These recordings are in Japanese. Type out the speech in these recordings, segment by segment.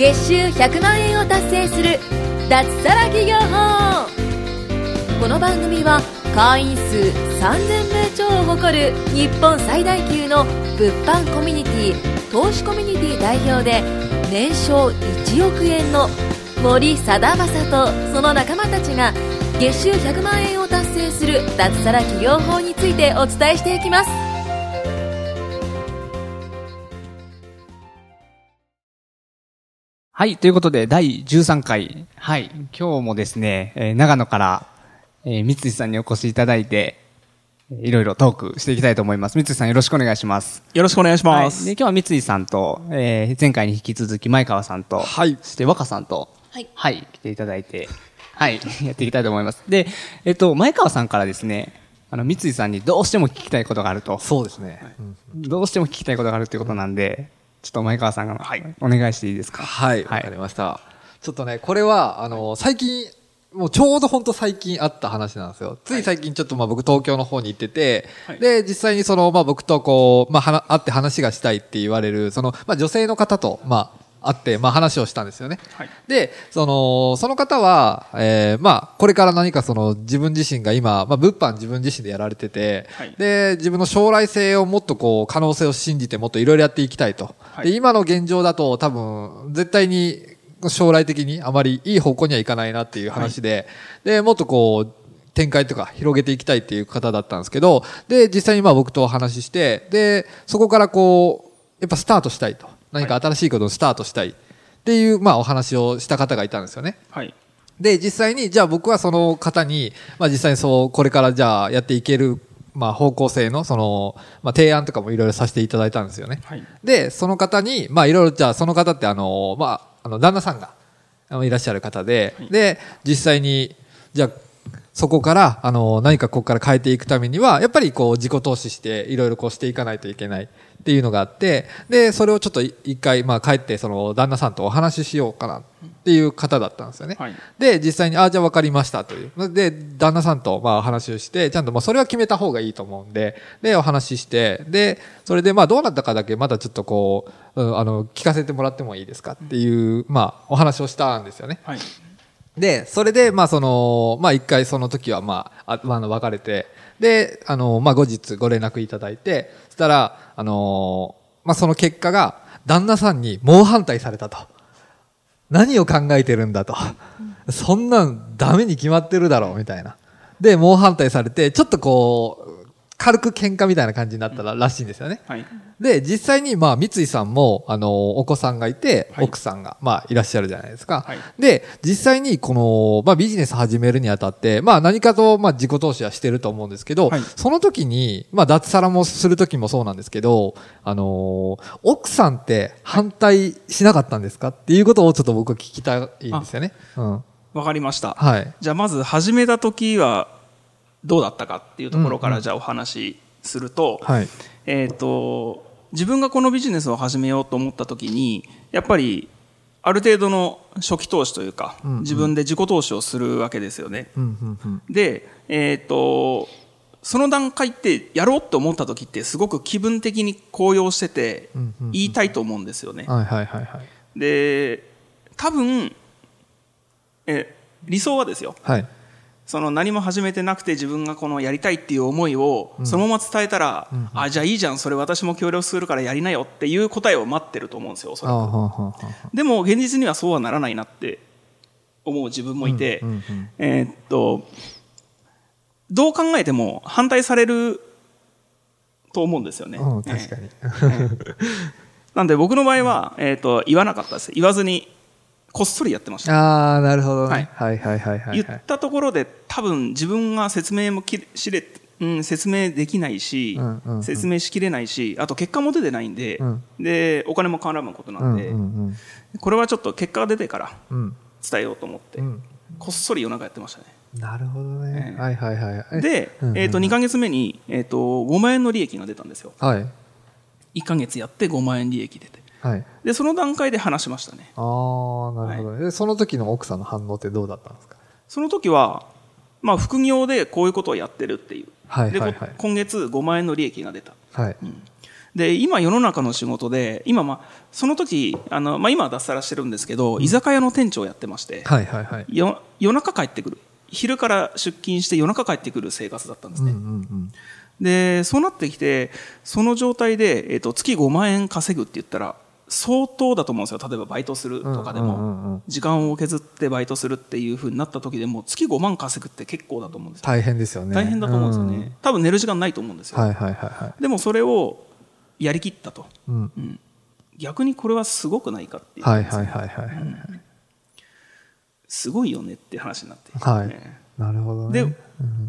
月収100万円を達成する脱サラ企業法。この番組は会員数3000名超を誇る日本最大級の物販コミュニティ投資コミュニティ代表で年商1億円の森貞正とその仲間たちが月収100万円を達成する脱サラ企業法についてお伝えしていきます。はい。ということで、第13回。はい。今日もですね、えー長野から、えー、三井さんにお越しいただいて、えーいろいろトークしていきたいと思います。三井さんよろしくお願いします。よろしくお願いします。はい。で、今日は三井さんと、えー前回に引き続き前川さんと、はいそして若さんと、はいはい、来ていただいて、はい、やっていきたいと思います。で、えっと、前川さんからですね、あの、三井さんにどうしても聞きたいことがあると。そうですね。どうしても聞きたいことがあるということなんで、ちょっと前川さんが、お願いしていいですか？はい、わ、はい。かりました。ちょっとね、これは、あの、最近、もうちょうど本当最近あった話なんですよ。つい最近ちょっとまあ僕東京の方に行ってて、で、実際にその、まあ僕とこう、まあはな会って話がしたいって言われる、その、まあ女性の方と、まあ、会って、まあ話をしたんですよね。はいで、その、その方は、えーまあ、これから何かその自分自身が今、まあ物販自分自身でやられてて、はいで、自分の将来性をもっとこう、可能性を信じてもっといろいろやっていきたいと。はいで、今の現状だと多分、絶対に将来的にあまりいい方向にはいかないなっていう話で、で、もっとこう、展開とか広げていきたいっていう方だったんですけど、で、実際にまあ僕とお話しして、で、そこからこう、やっぱスタートしたいと。何か新しいことをスタートしたいっていう、まあお話をした方がいたんですよね。はい。で、実際に、じゃあ僕はその方に、まあ実際にそう、これからじゃあやっていける、まあ方向性の、その、まあ提案とかもいろいろさせていただいたんですよね。はい。で、その方に、まあいろいろ、じゃあその方ってあの、まあ、あの、旦那さんが、いらっしゃる方で、で、実際に、じゃあ、そこから、あの、何かここから変えていくためには、やっぱりこう、自己投資して、いろいろこうしていかないといけないっていうのがあって、で、それをちょっとい一回、まあ帰って、その、旦那さんとお話ししようかなっていう方だったんですよね。はいで、実際に、あ、じゃあ分かりましたという。で、旦那さんと、まあ、お話をして、ちゃんと、まあ、それは決めた方がいいと思うんで、で、お話しして、で、それで、まあ、どうなったかだけ、まだちょっとこう、うんあの、聞かせてもらってもいいですかっていう、まあ、お話をしたんですよね。はい。で、それで、まあ、その、まあ、一回その時は、まあ、あの、別れて、で、あの、まあ、後日ご連絡いただいて、そしたら、あの、まあ、その結果が、旦那さんに猛反対されたと。何を考えてるんだと。そんなんダメに決まってるだろう、みたいな。で、猛反対されて、ちょっとこう、軽く喧嘩みたいな感じになったららしいんですよね。はい。で、実際に、まあ、三井さんも、あの、お子さんがいて、はい奥さんが、まあ、いらっしゃるじゃないですか。はいで、実際に、この、まあ、ビジネス始めるにあたって、まあ、何かと、まあ、自己投資はしてると思うんですけど、はいその時に、まあ、脱サラもする時もそうなんですけど、あのー奥さんって反対しなかったんですかっていうことをちょっと僕は聞きたいんですよね。うん。わかりました。はい。じゃあまず始めた時はどうだったかっていうところからじゃあお話しすると、はい。えっ、と、自分がこのビジネスを始めようと思った時に、やっぱりある程度の初期投資というか、うんうん自分で自己投資をするわけですよね。うん、うん、うん。で、えっ、と、その段階ってやろうと思った時ってすごく気分的に高揚してて言いたいと思うんですよね。はい、はい、はい、はい。で、多分、え、理想はですよ。はい。その何も始めてなくて自分がこのやりたいっていう思いをそのまま伝えたら、あ、じゃあいいじゃん、それ私も協力するからやりなよっていう答えを待ってると思うんですよ、おそらく。でも現実にはそうはならないなって思う自分もいて、うんうんうんえーっと、どう考えても反対されると思うんですよね。うん、確かに。なんで僕の場合は、えーっと、言わなかったです。言わずに、こっそりやってました。ああ、なるほどはいね。はい、はい、はい、はい。言ったところで多分自分が説明もきしれ、うん、説明できないし、うんうんうん説明しきれないしあと結果も出てないんで,、うんでお金も絡むことなうんん、で、うん、うん。これはちょっと結果が出てからうん。伝えようと思って、うんこっそり夜中やってましたねなるほどね。ええはいはいはい。えで、うんうんえー、と2か月目に、えー、と5万円の利益が出たんですよはい。1か月やって5万円利益出てはい。でその段階で話しましたね。ああ、なるほどね。でその時の奥さんの反応ってどうだったんですか？その時は、まあ、副業でこういうことをやってるっていう、はいはいはい。でこ今月5万円の利益が出た。はい。で今世の中の仕事で今まあその時あの、まあ、今は脱サラしてるんですけど、居酒屋の店長をやってまして、はいはいはい。よ夜中帰ってくる。昼から出勤して夜中帰ってくる生活だったんですね、うんうんでそうなってきてその状態で、えっと月5万円稼ぐって言ったら相当だと思うんですよ。例えばバイトするとかでも、うんうんうん。うん時間を削ってバイトするっていうふうになった時でも月5万稼ぐって結構だと思うんですよ。大変ですよね。大変だと思うんですよね、多分寝る時間ないと思うんですよ、うん。はいはいはいはい。でもそれをやりきったと。うん。逆にこれはすごくないかっていう、はいはいはいはいはい。すごいよねって話になって、はい。ねなるほどね。で、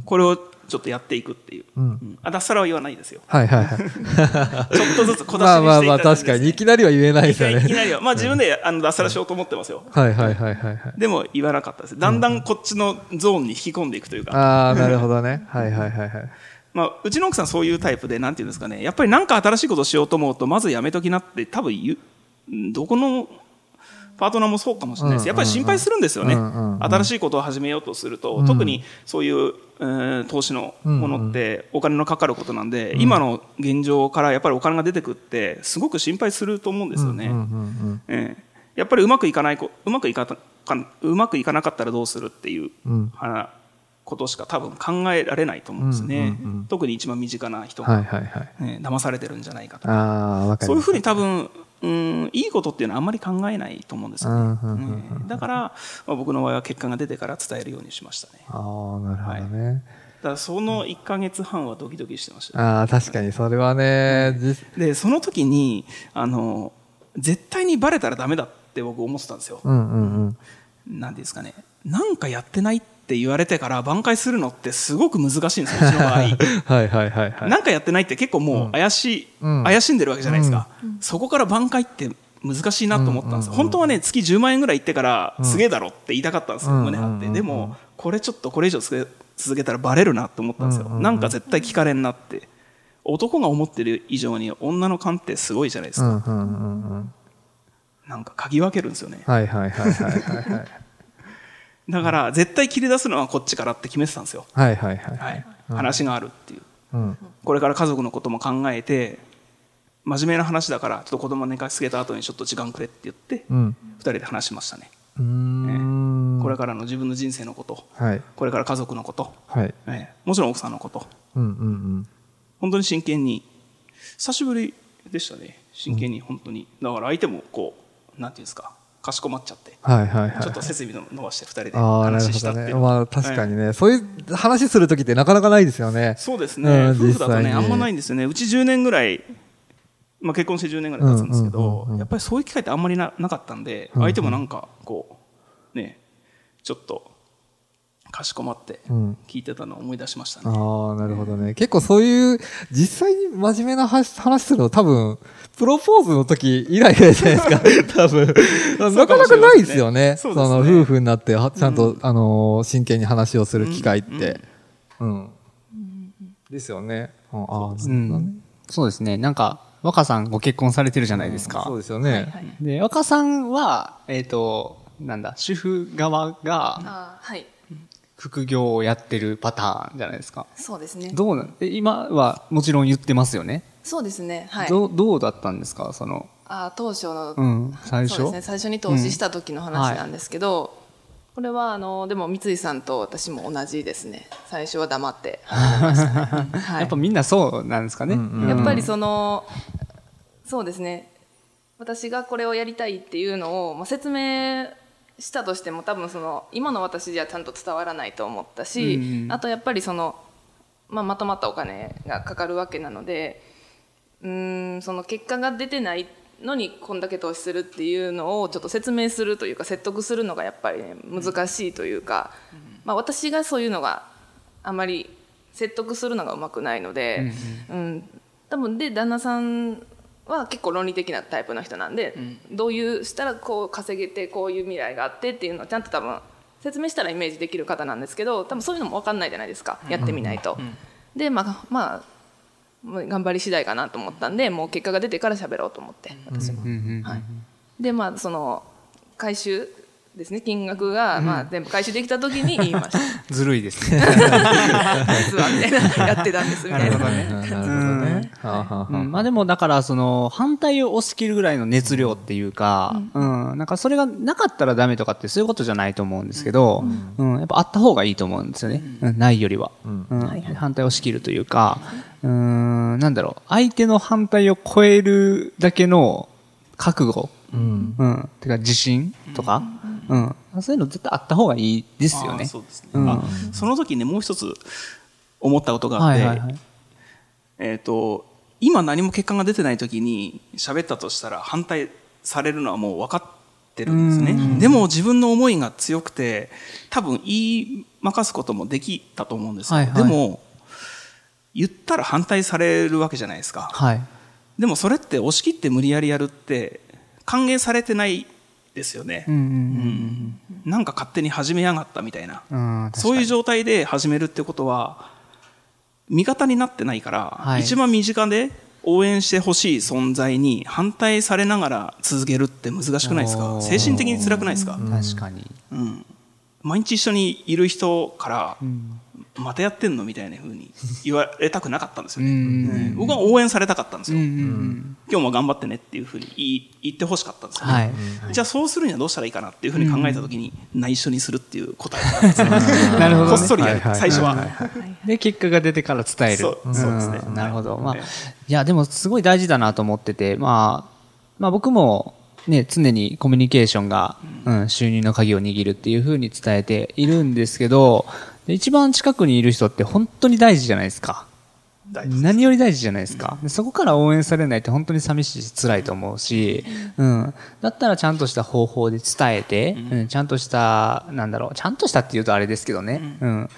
これをちょっとやっていくっていう、うんうんあ脱サラは言わないですよはいはいはい。ちょっとずつ小出しにしていたまあまあまあだいて確かに、いきなりは言えないいですよね。きなりは、まあ自分であの脱サラしようと思ってますよ。はいはいはいはいはい。でも言わなかったです。だんだんこっちのゾーンに引き込んでいくというか、ああ、なるほどね。はいはいはいはい。まあうちの奥さんそういうタイプで、なんていうんですかね、やっぱりなんか新しいことをしようと思うと、まずやめときなって多分言う、うんどこのパートナーもそうかもしれないです。やっぱり心配するんですよね。新しいことを始めようとすると、特にそういう、えー投資のものってお金のかかることなんで、今の現状からやっぱりお金が出てくって、すごく心配すると思うんですよね。やっぱりうまくいかないこうまくいかたかうまくいかなかったらどうするっていう、うことしか多分考えられないと思うんですね、特に一番身近な人うん。はが、いはいはい。ね騙されてるんじゃないかとか。そういうふうに多分、うん、いいことっていうのはあんまり考えないと思うんですよね、うんうんうんうん。ええだから、まあ、僕の場合は結果が出てから伝えるようにしましたね。ああ、なるほどね。だからその1か月半はドキドキしてました、ああ、確かにそれはね、実でその時にあの絶対にバレたらダメだって僕思ってたんですよ、うんうんうん。なんですかね、なんかやってないって言われてから挽回するのってすごく難しいんですよ、うちの場合。はいはいはいはい。なんかやってないって結構もう怪しい、うん怪しんでるわけじゃないですか。そこから挽回って難しいなと思ったんですよ。本当はね、月10万円ぐらい行ってから、すげえだろって言いたかったんですよ、うん胸張って。うんでも、これちょっとこれ以上続けたらバレるなと思ったんですよ。なんか絶対聞かれんなって。男が思ってる以上に女の勘ってすごいじゃないですか。なんか嗅ぎ分けるんですよね。はいはいはいはいはいはい。だから、絶対切り出すのはこっちからって決めてたんですよ。はいはいはい。はい、話があるっていう。うん。これから家族のことも考えて、真面目な話だから、ちょっと子供寝かしつけた後にちょっと時間くれって言って、うん。二人で話しましたね。うーん。これからの自分の人生のこと、はい。これから家族のこと、はい。ええもちろん奥さんのこと、うんうんうん。本当に真剣に、久しぶりでしたね。真剣に本当に。だから相手もこう、なんていうんですか、かしこまっちゃって、はいはいはい。ちょっと設備伸ばして二人で話。したっていう。のはまあ確かにね、そういう話するときってなかなかないですよね。そうですね、うん夫婦だとね、あんまないんですよね、うち10年ぐらい、まあ、結婚して10年ぐらい経つんですけど、うんうんうんうん。やっぱりそういう機会ってあんまりななかったんで、相手もなんか、こう、ね、ちょっと、かしこまってうん聞いてたのを思い出しましたね。ああ、なるほどね。結構そういう、実際に真面目な話話するの多分、プロポーズの時以来じゃないですか。多分。なかなかないですよね。そねの、夫婦になって、はちゃんと、あのー、真剣に話をする機会って。うん。ですよね。うんああ。そうですね。なんか、若さんご結婚されてるじゃないですか。そうですよね。で、若さんは、えっ、と、なんだ、主婦側がはい副業をやってるパターンじゃないですか。そうですね。どうなんえ今はもちろん言ってますよね？そうですね。はい。どう、どうだったんですか？その、あー当初の、うん、最初？そうですね。最初に投資した時の話なんですけど、これはあのでも三井さんと私も同じですね。最初は黙って。始めましたね、はい。やっぱみんなそうなんですかね？うん。うん。やっぱりその、そうですね。私がこれをやりたいっていうのを、まあ、説明したとしても多分その今の私じゃちゃんと伝わらないと思ったし、うんうん。あとやっぱりその、まあ、まとまったお金がかかるわけなのでうーんその結果が出てないのにこんだけ投資するっていうのをちょっと説明するというか説得するのがやっぱり、ね、難しいというか、まあ、私がそういうのがあまり説得するのがうまくないので、うん。多分で旦那さんは結構論理的なタイプの人なんで、どういうしたらこう稼げてこういう未来があってっていうのをちゃんと多分説明したらイメージできる方なんですけど多分そういうのも分かんないじゃないですか。やってみないと。でまあまあ頑張り次第かなと思ったんでもう結果が出てから喋ろうと思って私も。うんうんうん。はい、でまあその回収ですね。金額が、まあ、全部回収できた時に言いました。ずるいですね。実はみたいなやってたんですみたいななるほどね。まあでもだからその反対を押し切るぐらいの熱量っていうか、うん、なんかそれがなかったらダメとかってそういうことじゃないと思うんですけど、うん、やっぱあった方がいいと思うんですよね。うん、ないよりは。うん。反対を押し切るというか、うん、なんだろう、相手の反対を超えるだけの覚悟、うん。うん、てか自信とか、うん、そういうの絶対あった方がいいですよね。あそうですね、うん。あその時ねもう一つ思ったことがあって、はいはいはい。えっ、と今何も結果が出てない時に喋ったとしたら反対されるのはもう分かってるんですね。でも自分の思いが強くて多分言いまかすこともできたと思うんですよ、はいはい。でも言ったら反対されるわけじゃないですか。はい。でもそれって押し切って無理やりやるって歓迎されてないですよね、なんか勝手に始めやがったみたいな、そういう状態で始めるってことは、味方になってないから、はい。一番身近で応援してほしい存在に反対されながら続けるって難しくないですか？精神的に辛くないですか、確かに。うん、毎日一緒にいる人から、んまたやってんのみたいな風に言われたくなかったんですよね。僕は応援されたかったんですよ。今日も頑張ってねっていう風に言い言ってほしかったんですよね。はい。じゃあそうするにはどうしたらいいかなっていうふうに考えたときに、内緒にするっていう答えなんですよ なるほどねこっそりやる、最初は。で、結果が出てから伝える。そうそうですねんなるほど。まあ、ねいや、でもすごい大事だなと思ってて、まあ、まあ僕も、ね、常にコミュニケーションが、うん、収入の鍵を握るっていうふうに伝えているんですけど、で一番近くにいる人って本当に大事じゃないですか。何より大事じゃないですか。でそこから応援されないって本当に寂しいし辛いと思うし、うん。だったらちゃんとした方法で伝えて、うん、ちゃんとした、なんだろう、ちゃんとしたって言うとあれですけどね。うん。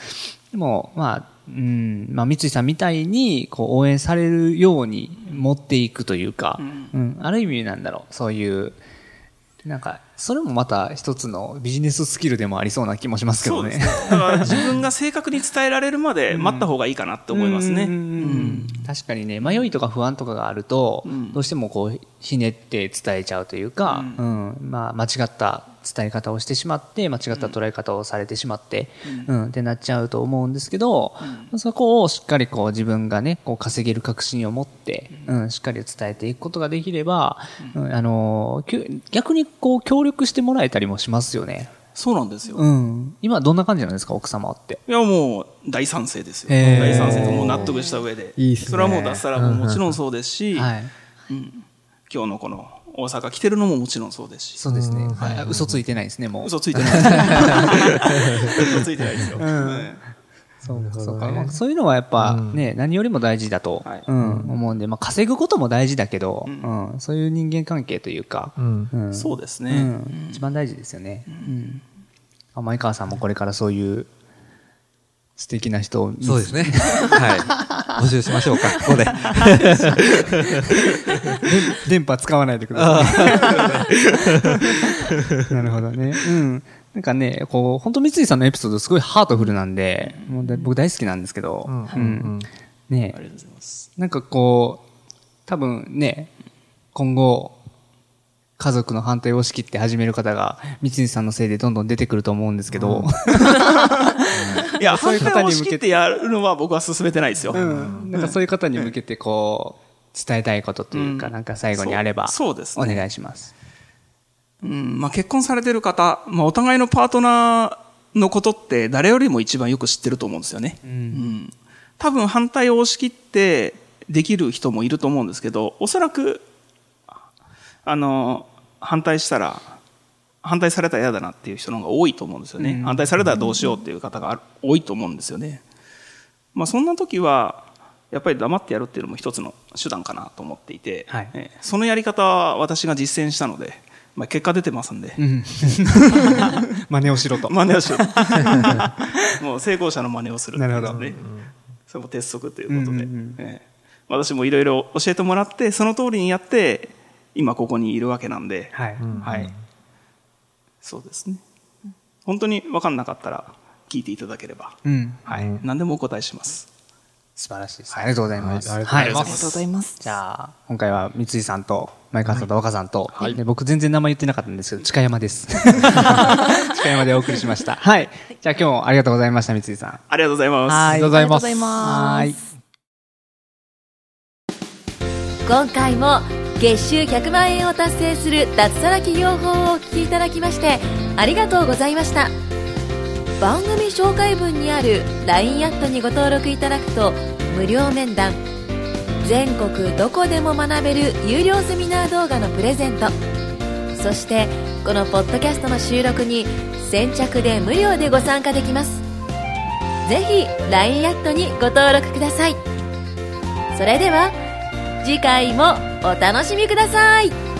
でも、まあ、うん、まあ、三井さんみたいに、こう、応援されるように持っていくというか、うん、ある意味なんだろう、そういう、なんか、それもまた一つのビジネススキルでもありそうな気もしますけどね。そうですね。だから自分が正確に伝えられるまで待った方がいいかなって思いますね。うん。うん。うん確かにね、迷いとか不安とかがあると、ん。どうしてもこう、ひねって伝えちゃうというか、うん、まあ、間違った伝え方をしてしまって、間違った捉え方をされてしまって、うん、ってなっちゃうと思うんですけど、そこをしっかりこう自分がね、こう稼げる確信を持って、うん、しっかり伝えていくことができれば、うんあの、逆にこう協力してもらえたりもしますよね。そうなんですよ。うん。今どんな感じなんですか、奥様って？いや、もう大賛成ですよ。大賛成でもう納得した上で。いいっすねそれはもう脱サラももちろんそうですし、はい。今日のこの大阪来てるのももちろんそうですし。そうですね。はい。あ嘘ついてないですね、もう。嘘ついてないです。嘘ついてないですよ。うん。そうそうか、まあ、そういうのはやっぱね、何よりも大事だと、はい。うん、思うんで、まあ、稼ぐことも大事だけど、うん。そういう人間関係というか、うん。うん。そうですね。うん。一番大事ですよね。うん。あ前川さんもこれからそういう素敵な人をそうですね。はい。募集しましょうか、ここで。電波使わないでください。なるほどね。うん。なんかね、こう、本当三井さんのエピソードすごいハートフルなんで、もうだ僕大好きなんですけど、うんうんねありがとうございます。なんかこう、多分ね、今後、家族の反対を押し切って始める方が、三井さんのせいでどんどん出てくると思うんですけど、いや、そういう方に向けて。やるのは僕は進めてないですよ。うん、なんかそういう方に向けてこう、伝えたいことというか、うん。なんか最後にあれば、そうそうですね。お願いします。うん。まあ、結婚されてる方、まあ、お互いのパートナーのことって誰よりも一番よく知ってると思うんですよね。うん。多分反対を押し切ってできる人もいると思うんですけど、おそらく、あの、反対したら、反対されたら嫌だなっていう人の方が多いと思うんですよね。反対されたらどうしようっていう方が多いと思うんですよね。まあ、そんな時は、やっぱり黙ってやるっていうのも一つの手段かなと思っていて、はいええそのやり方は私が実践したので、まあ、結果出てますんで、うん。真似をしろと。真似をしよう。もう成功者の真似をするっていうことなるね。それも鉄則ということで、うんうんうんええ私もいろいろ教えてもらって、その通りにやって、今ここにいるわけなんで、はい。はい。そうですね。本当に分かんなかったら聞いていただければ、うん。はい。何でもお答えします。素晴らしいです。ありがとうございます。はいありがとうございます。じゃあ、今回は三井さんと、前川さんと若さんと、で僕全然名前言ってなかったんですけど、近山です。近山でお送りしました。はい。じゃあ今日もありがとうございました、三井さん。ありがとうございます。はいありがとうございます。ありがとうございますはい。今回も月収100万円を達成する脱サラ企業法をお聞きいただきましてありがとうございました。番組紹介文にある LINE アットにご登録いただくと無料面談全国どこでも学べる有料セミナー動画のプレゼントそしてこのポッドキャストの収録に先着で無料でご参加できます。ぜひ LINE アットにご登録ください。それでは次回もお楽しみください。